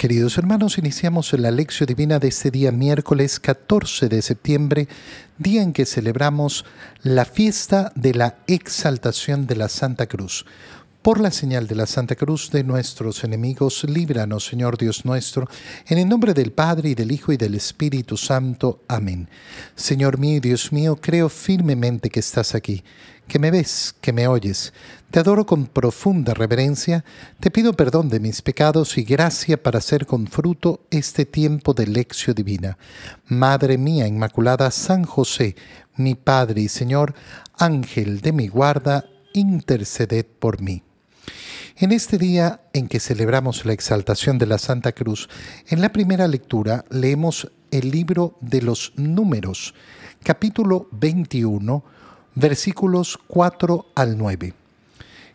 Queridos hermanos, iniciamos la lección divina de este día miércoles 14 de septiembre, día en que celebramos la fiesta de la exaltación de la Santa Cruz. Por la señal de la Santa Cruz de nuestros enemigos, líbranos, Señor Dios nuestro, en el nombre del Padre y del Hijo y del Espíritu Santo. Amén. Señor mío y Dios mío, creo firmemente que estás aquí que me ves, que me oyes. Te adoro con profunda reverencia, te pido perdón de mis pecados y gracia para hacer con fruto este tiempo de lección divina. Madre mía Inmaculada, San José, mi Padre y Señor, Ángel de mi guarda, interceded por mí. En este día en que celebramos la exaltación de la Santa Cruz, en la primera lectura leemos el libro de los números, capítulo 21, versículos 4 al 9.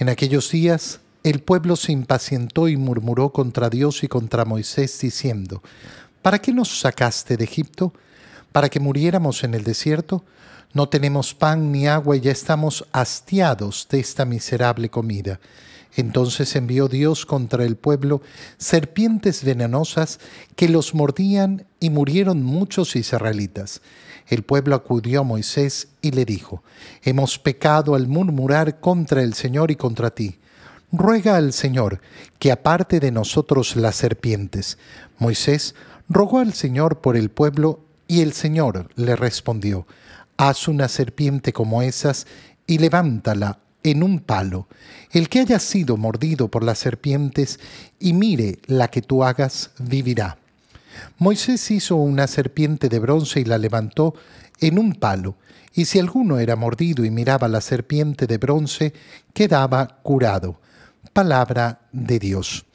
En aquellos días el pueblo se impacientó y murmuró contra Dios y contra Moisés, diciendo, ¿Para qué nos sacaste de Egipto? ¿Para que muriéramos en el desierto? No tenemos pan ni agua y ya estamos hastiados de esta miserable comida. Entonces envió Dios contra el pueblo serpientes venenosas que los mordían y murieron muchos israelitas. El pueblo acudió a Moisés y le dijo, Hemos pecado al murmurar contra el Señor y contra ti. Ruega al Señor que aparte de nosotros las serpientes. Moisés rogó al Señor por el pueblo y el Señor le respondió, Haz una serpiente como esas y levántala en un palo. El que haya sido mordido por las serpientes y mire la que tú hagas, vivirá. Moisés hizo una serpiente de bronce y la levantó en un palo, y si alguno era mordido y miraba la serpiente de bronce, quedaba curado. Palabra de Dios.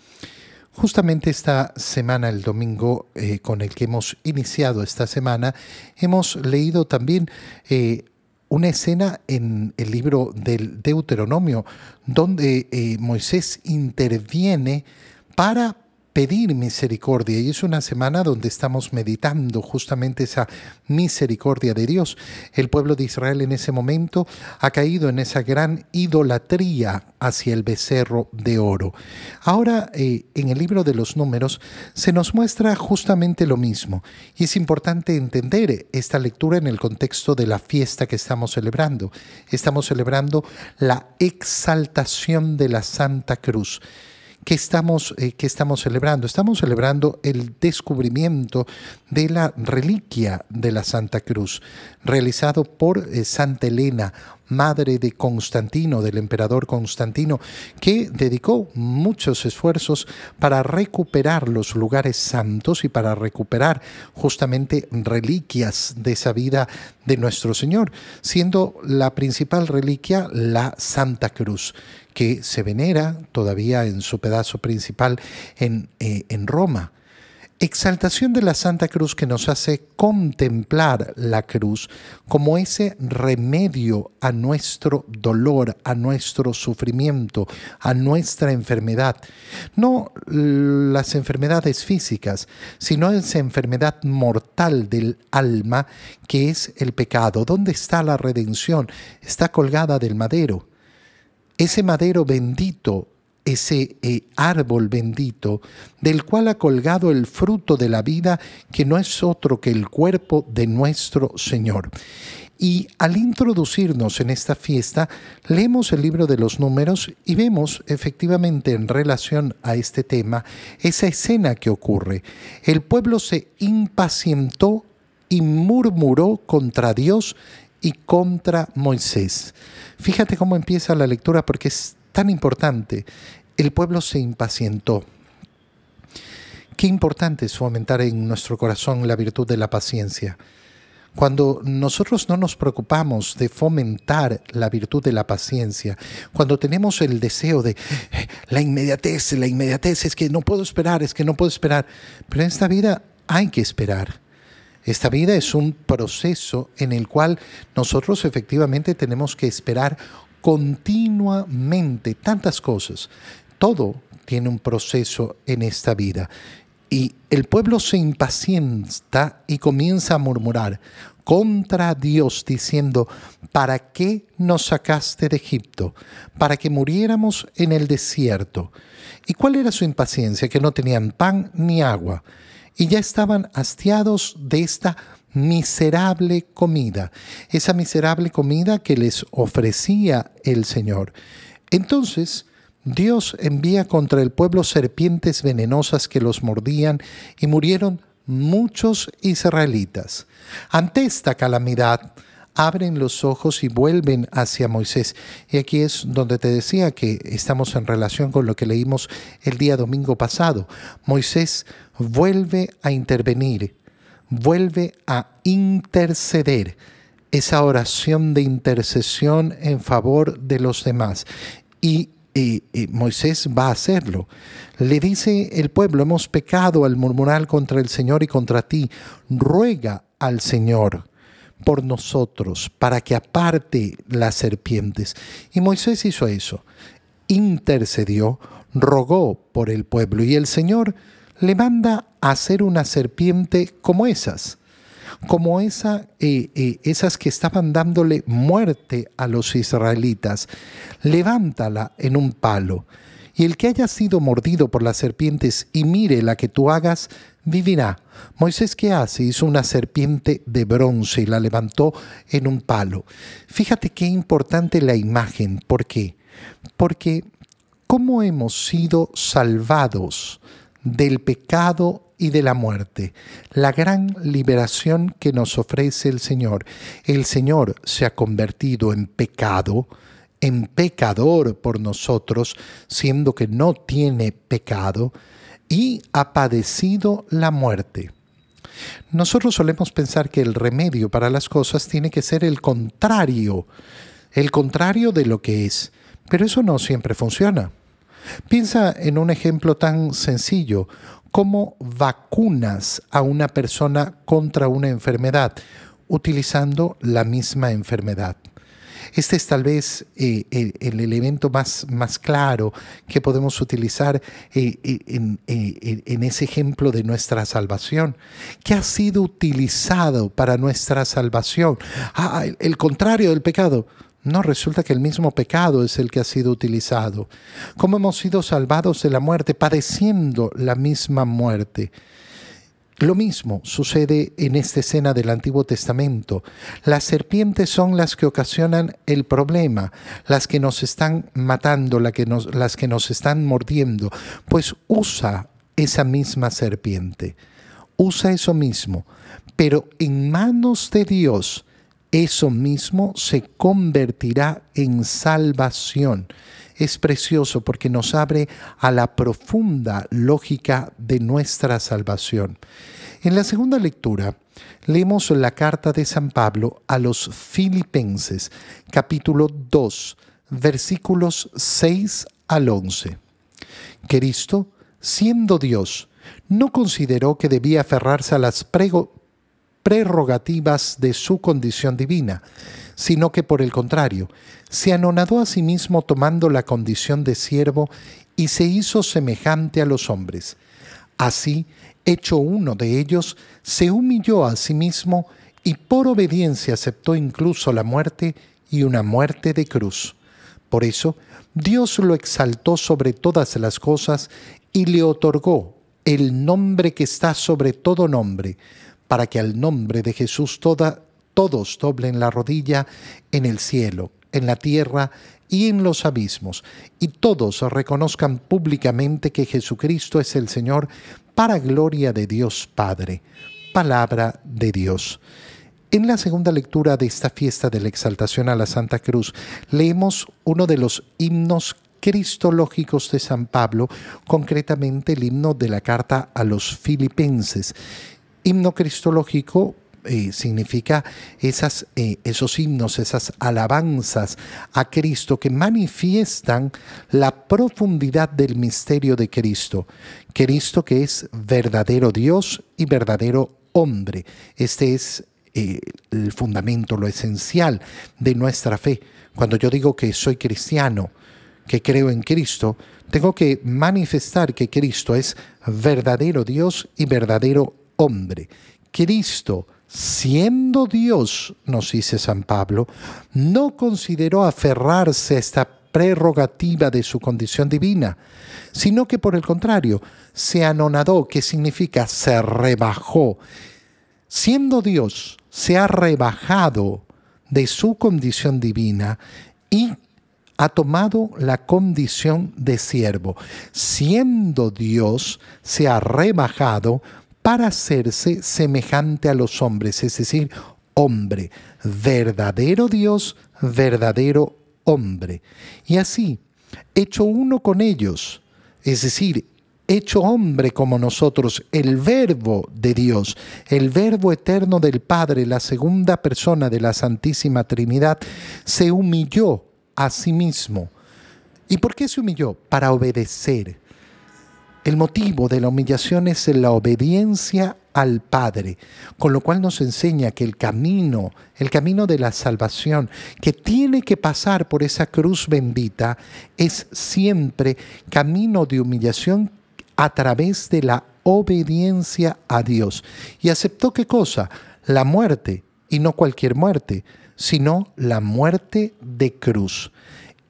Justamente esta semana, el domingo eh, con el que hemos iniciado esta semana, hemos leído también eh, una escena en el libro del Deuteronomio, donde eh, Moisés interviene para pedir misericordia y es una semana donde estamos meditando justamente esa misericordia de Dios. El pueblo de Israel en ese momento ha caído en esa gran idolatría hacia el becerro de oro. Ahora eh, en el libro de los números se nos muestra justamente lo mismo y es importante entender esta lectura en el contexto de la fiesta que estamos celebrando. Estamos celebrando la exaltación de la Santa Cruz. ¿Qué estamos, eh, estamos celebrando? Estamos celebrando el descubrimiento de la reliquia de la Santa Cruz, realizado por eh, Santa Elena, madre de Constantino, del emperador Constantino, que dedicó muchos esfuerzos para recuperar los lugares santos y para recuperar justamente reliquias de esa vida de nuestro Señor, siendo la principal reliquia la Santa Cruz que se venera todavía en su pedazo principal en, eh, en Roma. Exaltación de la Santa Cruz que nos hace contemplar la cruz como ese remedio a nuestro dolor, a nuestro sufrimiento, a nuestra enfermedad. No las enfermedades físicas, sino esa enfermedad mortal del alma que es el pecado. ¿Dónde está la redención? Está colgada del madero ese madero bendito, ese eh, árbol bendito, del cual ha colgado el fruto de la vida, que no es otro que el cuerpo de nuestro Señor. Y al introducirnos en esta fiesta, leemos el libro de los números y vemos efectivamente en relación a este tema esa escena que ocurre. El pueblo se impacientó y murmuró contra Dios y contra Moisés. Fíjate cómo empieza la lectura porque es tan importante. El pueblo se impacientó. Qué importante es fomentar en nuestro corazón la virtud de la paciencia. Cuando nosotros no nos preocupamos de fomentar la virtud de la paciencia, cuando tenemos el deseo de eh, la inmediatez, la inmediatez, es que no puedo esperar, es que no puedo esperar, pero en esta vida hay que esperar. Esta vida es un proceso en el cual nosotros efectivamente tenemos que esperar continuamente tantas cosas. Todo tiene un proceso en esta vida. y el pueblo se impacienta y comienza a murmurar contra Dios diciendo, ¿para qué nos sacaste de Egipto? Para que muriéramos en el desierto. ¿Y cuál era su impaciencia? Que no tenían pan ni agua. Y ya estaban hastiados de esta miserable comida, esa miserable comida que les ofrecía el Señor. Entonces, Dios envía contra el pueblo serpientes venenosas que los mordían y murieron muchos israelitas. Ante esta calamidad, abren los ojos y vuelven hacia Moisés. Y aquí es donde te decía que estamos en relación con lo que leímos el día domingo pasado. Moisés vuelve a intervenir, vuelve a interceder. Esa oración de intercesión en favor de los demás. Y Moisés va a hacerlo. Le dice el pueblo, hemos pecado al murmurar contra el Señor y contra ti. Ruega al Señor por nosotros para que aparte las serpientes. Y Moisés hizo eso. Intercedió, rogó por el pueblo y el Señor le manda hacer una serpiente como esas como esa, eh, eh, esas que estaban dándole muerte a los israelitas. Levántala en un palo, y el que haya sido mordido por las serpientes y mire la que tú hagas, vivirá. Moisés, ¿qué hace? Hizo una serpiente de bronce y la levantó en un palo. Fíjate qué importante la imagen. ¿Por qué? Porque ¿cómo hemos sido salvados del pecado y de la muerte, la gran liberación que nos ofrece el Señor. El Señor se ha convertido en pecado, en pecador por nosotros, siendo que no tiene pecado, y ha padecido la muerte. Nosotros solemos pensar que el remedio para las cosas tiene que ser el contrario, el contrario de lo que es, pero eso no siempre funciona. Piensa en un ejemplo tan sencillo cómo vacunas a una persona contra una enfermedad utilizando la misma enfermedad. Este es tal vez eh, el, elemento más, más, claro que podemos utilizar eh, eh, en, ese ejemplo de nuestra salvación. ¿Qué ha sido utilizado para nuestra salvación? Ah, el contrario del pecado. No, resulta que el mismo pecado es el que ha sido utilizado. ¿Cómo hemos sido salvados de la muerte, padeciendo la misma muerte? Lo mismo sucede en esta escena del Antiguo Testamento. Las serpientes son las que ocasionan el problema, las que nos están matando, las que nos, las que nos están mordiendo. Pues usa esa misma serpiente, usa eso mismo, pero en manos de Dios eso mismo se convertirá en salvación. Es precioso porque nos abre a la profunda lógica de nuestra salvación. En la segunda lectura leemos la carta de San Pablo a los Filipenses, capítulo 2, versículos 6 al 11. Cristo, siendo Dios, no consideró que debía aferrarse a las prego prerrogativas de su condición divina, sino que por el contrario, se anonadó a sí mismo tomando la condición de siervo y se hizo semejante a los hombres. Así, hecho uno de ellos, se humilló a sí mismo y por obediencia aceptó incluso la muerte y una muerte de cruz. Por eso, Dios lo exaltó sobre todas las cosas y le otorgó el nombre que está sobre todo nombre, para que al nombre de Jesús todos doblen la rodilla en el cielo, en la tierra y en los abismos, y todos reconozcan públicamente que Jesucristo es el Señor, para gloria de Dios Padre. Palabra de Dios. En la segunda lectura de esta fiesta de la exaltación a la Santa Cruz, leemos uno de los himnos cristológicos de San Pablo, concretamente el himno de la carta a los filipenses. Himno cristológico eh, significa esas, eh, esos himnos, esas alabanzas a Cristo que manifiestan la profundidad del misterio de Cristo. Cristo que es verdadero Dios y verdadero hombre. Este es eh, el fundamento, lo esencial de nuestra fe. Cuando yo digo que soy cristiano, que creo en Cristo, tengo que manifestar que Cristo es verdadero Dios y verdadero hombre. Cristo, siendo Dios, nos dice San Pablo, no consideró aferrarse a esta prerrogativa de su condición divina, sino que por el contrario, se anonadó, que significa se rebajó. Siendo Dios, se ha rebajado de su condición divina y ha tomado la condición de siervo. Siendo Dios, se ha rebajado para hacerse semejante a los hombres, es decir, hombre, verdadero Dios, verdadero hombre. Y así, hecho uno con ellos, es decir, hecho hombre como nosotros, el verbo de Dios, el verbo eterno del Padre, la segunda persona de la Santísima Trinidad, se humilló a sí mismo. ¿Y por qué se humilló? Para obedecer. El motivo de la humillación es la obediencia al Padre, con lo cual nos enseña que el camino, el camino de la salvación, que tiene que pasar por esa cruz bendita, es siempre camino de humillación a través de la obediencia a Dios. ¿Y aceptó qué cosa? La muerte, y no cualquier muerte, sino la muerte de cruz.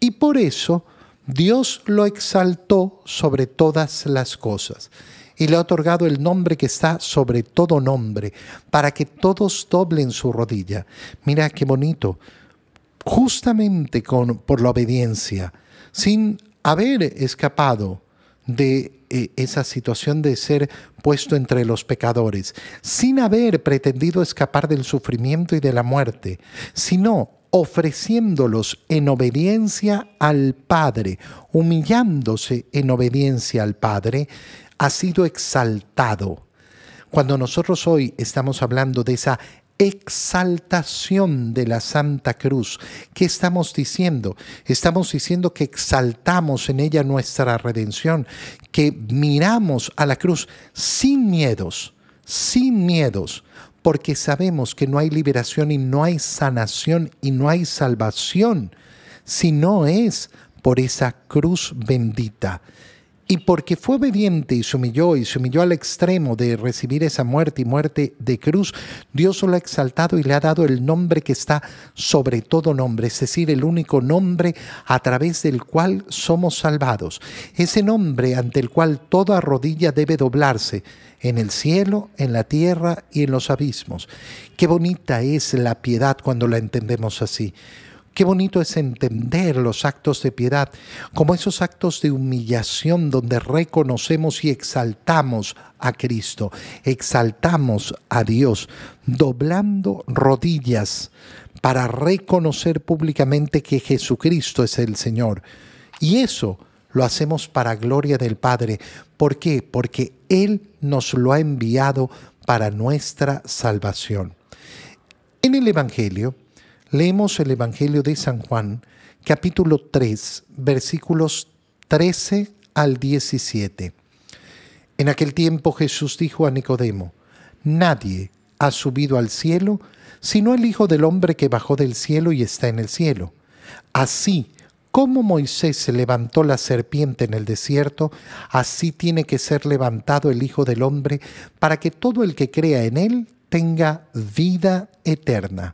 Y por eso Dios lo exaltó sobre todas las cosas y le ha otorgado el nombre que está sobre todo nombre, para que todos doblen su rodilla. Mira qué bonito. Justamente con, por la obediencia, sin haber escapado de eh, esa situación de ser puesto entre los pecadores, sin haber pretendido escapar del sufrimiento y de la muerte, sino ofreciéndolos en obediencia al Padre, humillándose en obediencia al Padre, ha sido exaltado. Cuando nosotros hoy estamos hablando de esa exaltación de la Santa Cruz. ¿Qué estamos diciendo? Estamos diciendo que exaltamos en ella nuestra redención, que miramos a la cruz sin miedos, sin miedos, porque sabemos que no hay liberación y no hay sanación y no hay salvación si no es por esa cruz bendita. Y porque fue obediente y se humilló y se humilló al extremo de recibir esa muerte y muerte de cruz, Dios lo ha exaltado y le ha dado el nombre que está sobre todo nombre, es decir, el único nombre a través del cual somos salvados. Ese nombre ante el cual toda rodilla debe doblarse en el cielo, en la tierra y en los abismos. Qué bonita es la piedad cuando la entendemos así. Qué bonito es entender los actos de piedad como esos actos de humillación donde reconocemos y exaltamos a Cristo, exaltamos a Dios, doblando rodillas para reconocer públicamente que Jesucristo es el Señor. Y eso lo hacemos para gloria del Padre. ¿Por qué? Porque Él nos lo ha enviado para nuestra salvación. En el Evangelio, Leemos el Evangelio de San Juan, capítulo 3, versículos 13 al 17. En aquel tiempo Jesús dijo a Nicodemo, Nadie ha subido al cielo sino el Hijo del Hombre que bajó del cielo y está en el cielo. Así como Moisés se levantó la serpiente en el desierto, así tiene que ser levantado el Hijo del Hombre para que todo el que crea en él tenga vida eterna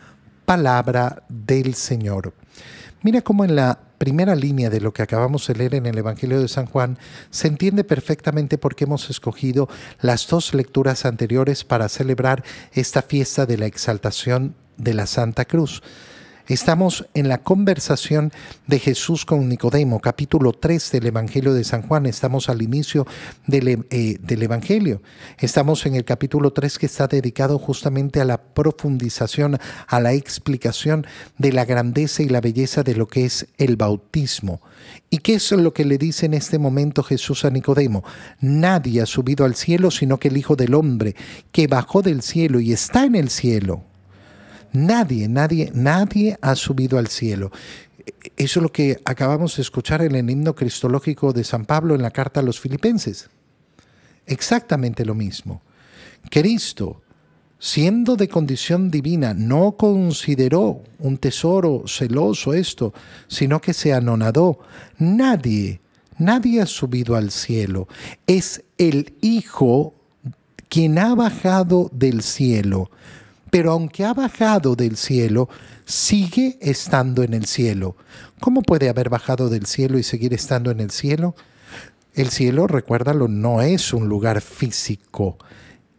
Palabra del Señor. Mira cómo en la primera línea de lo que acabamos de leer en el Evangelio de San Juan, se entiende perfectamente por qué hemos escogido las dos lecturas anteriores para celebrar esta fiesta de la exaltación de la Santa Cruz. Estamos en la conversación de Jesús con Nicodemo, capítulo 3 del Evangelio de San Juan. Estamos al inicio del, eh, Evangelio. Estamos en el capítulo 3 que está dedicado justamente a la profundización, a la explicación de la grandeza y la belleza de lo que es el bautismo. ¿Y qué es lo que le dice en este momento Jesús a Nicodemo? Nadie ha subido al cielo sino que el Hijo del Hombre, que bajó del cielo y está en el cielo Nadie, nadie, nadie ha subido al cielo. Eso es lo que acabamos de escuchar en el himno cristológico de San Pablo en la carta a los filipenses. Exactamente lo mismo. Cristo, siendo de condición divina, no consideró un tesoro celoso esto, sino que se anonadó. Nadie, nadie ha subido al cielo. Es el Hijo quien ha bajado del cielo. Pero aunque ha bajado del cielo, sigue estando en el cielo. ¿Cómo puede haber bajado del cielo y seguir estando en el cielo? El cielo, recuérdalo, no es un lugar físico.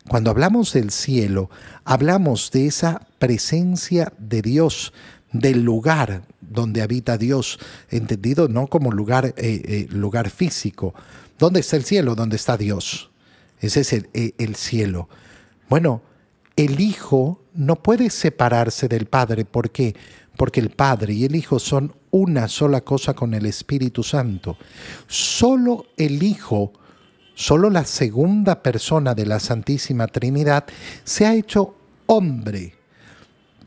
Cuando hablamos del cielo, hablamos de esa presencia de Dios, del lugar donde habita Dios, entendido no como lugar, eh, eh, lugar físico. ¿Dónde está el cielo? ¿Dónde está Dios? Ese es el, eh, el cielo. Bueno, el Hijo no puede separarse del Padre. ¿Por qué? Porque el Padre y el Hijo son una sola cosa con el Espíritu Santo. Solo el Hijo, solo la segunda persona de la Santísima Trinidad se ha hecho hombre.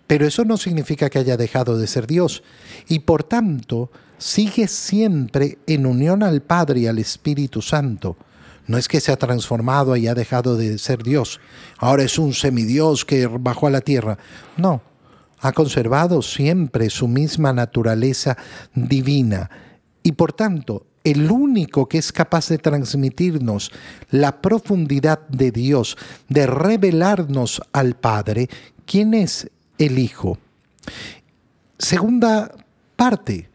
Pero eso no significa que haya dejado de ser Dios. Y por tanto, sigue siempre en unión al Padre y al Espíritu Santo. No es que se ha transformado y ha dejado de ser Dios. Ahora es un semidios que bajó a la tierra. No, ha conservado siempre su misma naturaleza divina. Y por tanto, el único que es capaz de transmitirnos la profundidad de Dios, de revelarnos al Padre, ¿quién es el Hijo? Segunda parte,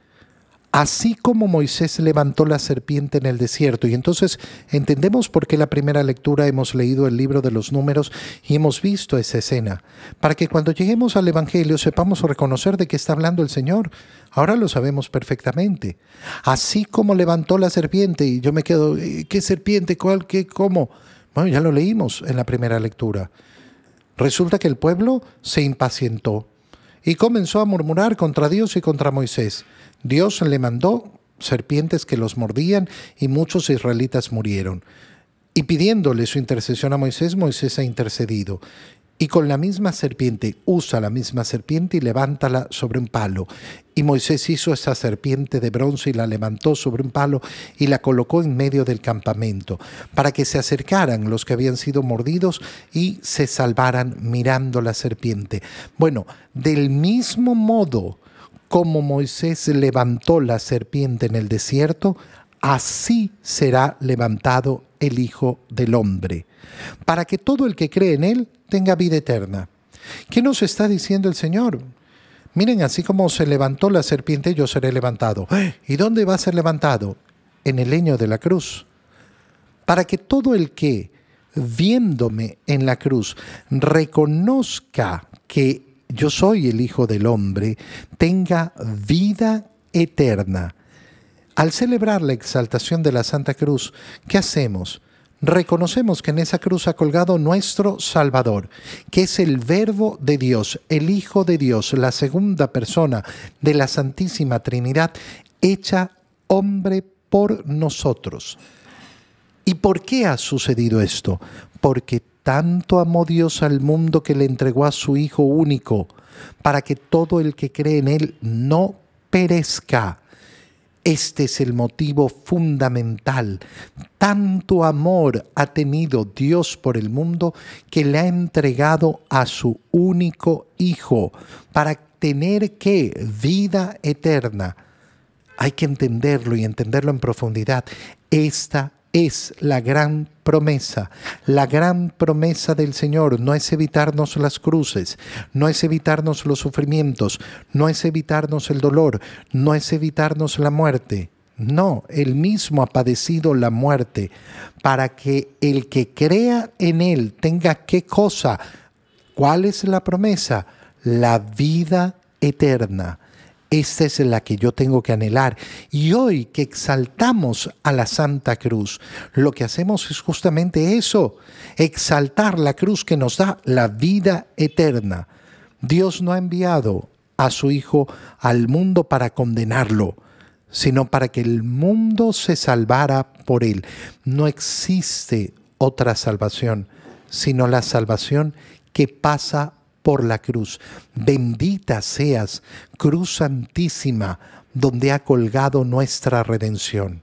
así como Moisés levantó la serpiente en el desierto. Y entonces entendemos por qué la primera lectura hemos leído el libro de los números y hemos visto esa escena, para que cuando lleguemos al Evangelio sepamos reconocer de qué está hablando el Señor. Ahora lo sabemos perfectamente. Así como levantó la serpiente, y yo me quedo, eh, ¿qué serpiente? ¿Cuál? ¿Qué? ¿Cómo? Bueno, ya lo leímos en la primera lectura. Resulta que el pueblo se impacientó y comenzó a murmurar contra Dios y contra Moisés. Dios le mandó serpientes que los mordían y muchos israelitas murieron. Y pidiéndole su intercesión a Moisés, Moisés ha intercedido y con la misma serpiente usa la misma serpiente y levántala sobre un palo. Y Moisés hizo esa serpiente de bronce y la levantó sobre un palo y la colocó en medio del campamento, para que se acercaran los que habían sido mordidos y se salvaran mirando la serpiente. Bueno, del mismo modo como Moisés levantó la serpiente en el desierto, así será levantado el Hijo del Hombre, para que todo el que cree en Él tenga vida eterna. ¿Qué nos está diciendo el Señor? Miren, así como se levantó la serpiente, yo seré levantado. ¿Y dónde va a ser levantado? En el leño de la cruz. Para que todo el que, viéndome en la cruz, reconozca que yo soy el Hijo del Hombre, tenga vida eterna. Al celebrar la exaltación de la Santa Cruz, ¿qué hacemos? Reconocemos que en esa cruz ha colgado nuestro Salvador, que es el Verbo de Dios, el Hijo de Dios, la segunda persona de la Santísima Trinidad, hecha hombre por nosotros. ¿Y por qué ha sucedido esto? Porque tanto amó Dios al mundo que le entregó a su Hijo único, para que todo el que cree en Él no perezca. Este es el motivo fundamental. Tanto amor ha tenido Dios por el mundo que le ha entregado a su único Hijo para tener que vida eterna. Hay que entenderlo y entenderlo en profundidad. Esta es la gran promesa. La gran promesa del Señor no es evitarnos las cruces, no es evitarnos los sufrimientos, no es evitarnos el dolor, no es evitarnos la muerte. No, Él mismo ha padecido la muerte para que el que crea en Él tenga qué cosa. ¿Cuál es la promesa? La vida eterna. Esta es la que yo tengo que anhelar. Y hoy que exaltamos a la Santa Cruz, lo que hacemos es justamente eso, exaltar la cruz que nos da la vida eterna. Dios no ha enviado a su Hijo al mundo para condenarlo, sino para que el mundo se salvara por él. No existe otra salvación, sino la salvación que pasa por la cruz. Bendita seas, Cruz Santísima, donde ha colgado nuestra redención.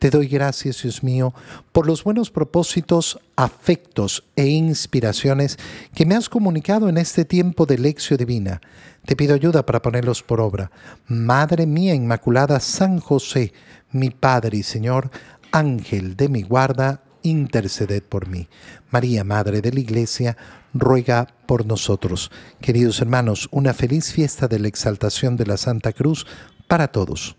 Te doy gracias, Dios mío, por los buenos propósitos, afectos e inspiraciones que me has comunicado en este tiempo de lección divina. Te pido ayuda para ponerlos por obra. Madre mía Inmaculada, San José, mi Padre y Señor, Ángel de mi guarda, interceded por mí. María, Madre de la Iglesia, ruega por nosotros. Queridos hermanos, una feliz fiesta de la exaltación de la Santa Cruz para todos.